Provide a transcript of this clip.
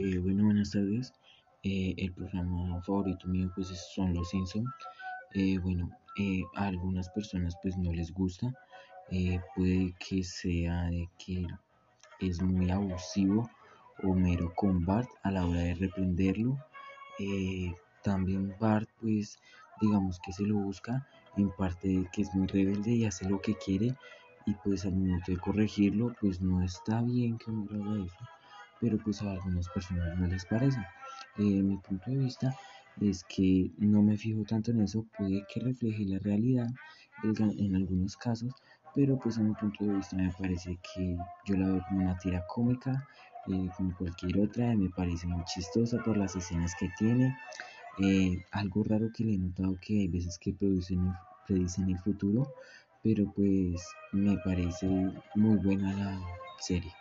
Eh, bueno, buenas tardes. Eh, el programa favorito mío pues son Los Simpsons. Eh, bueno, a algunas personas pues no les gusta. puede que sea de que es muy abusivo o mero con Bart a la hora de reprenderlo. también Bart pues digamos que se lo busca en parte de que es muy rebelde y hace lo que quiere y pues al momento de corregirlo pues no está bien que uno haga eso pero pues a algunas personas no les parece. Eh, mi punto de vista es que no me fijo tanto en eso, puede que refleje la realidad en algunos casos, pero pues a mi punto de vista me parece que yo la veo como una tira cómica, eh, como cualquier otra, me parece muy chistosa por las escenas que tiene. Eh, algo raro que le he notado que hay veces que producen, predicen el futuro, pero pues me parece muy buena la serie.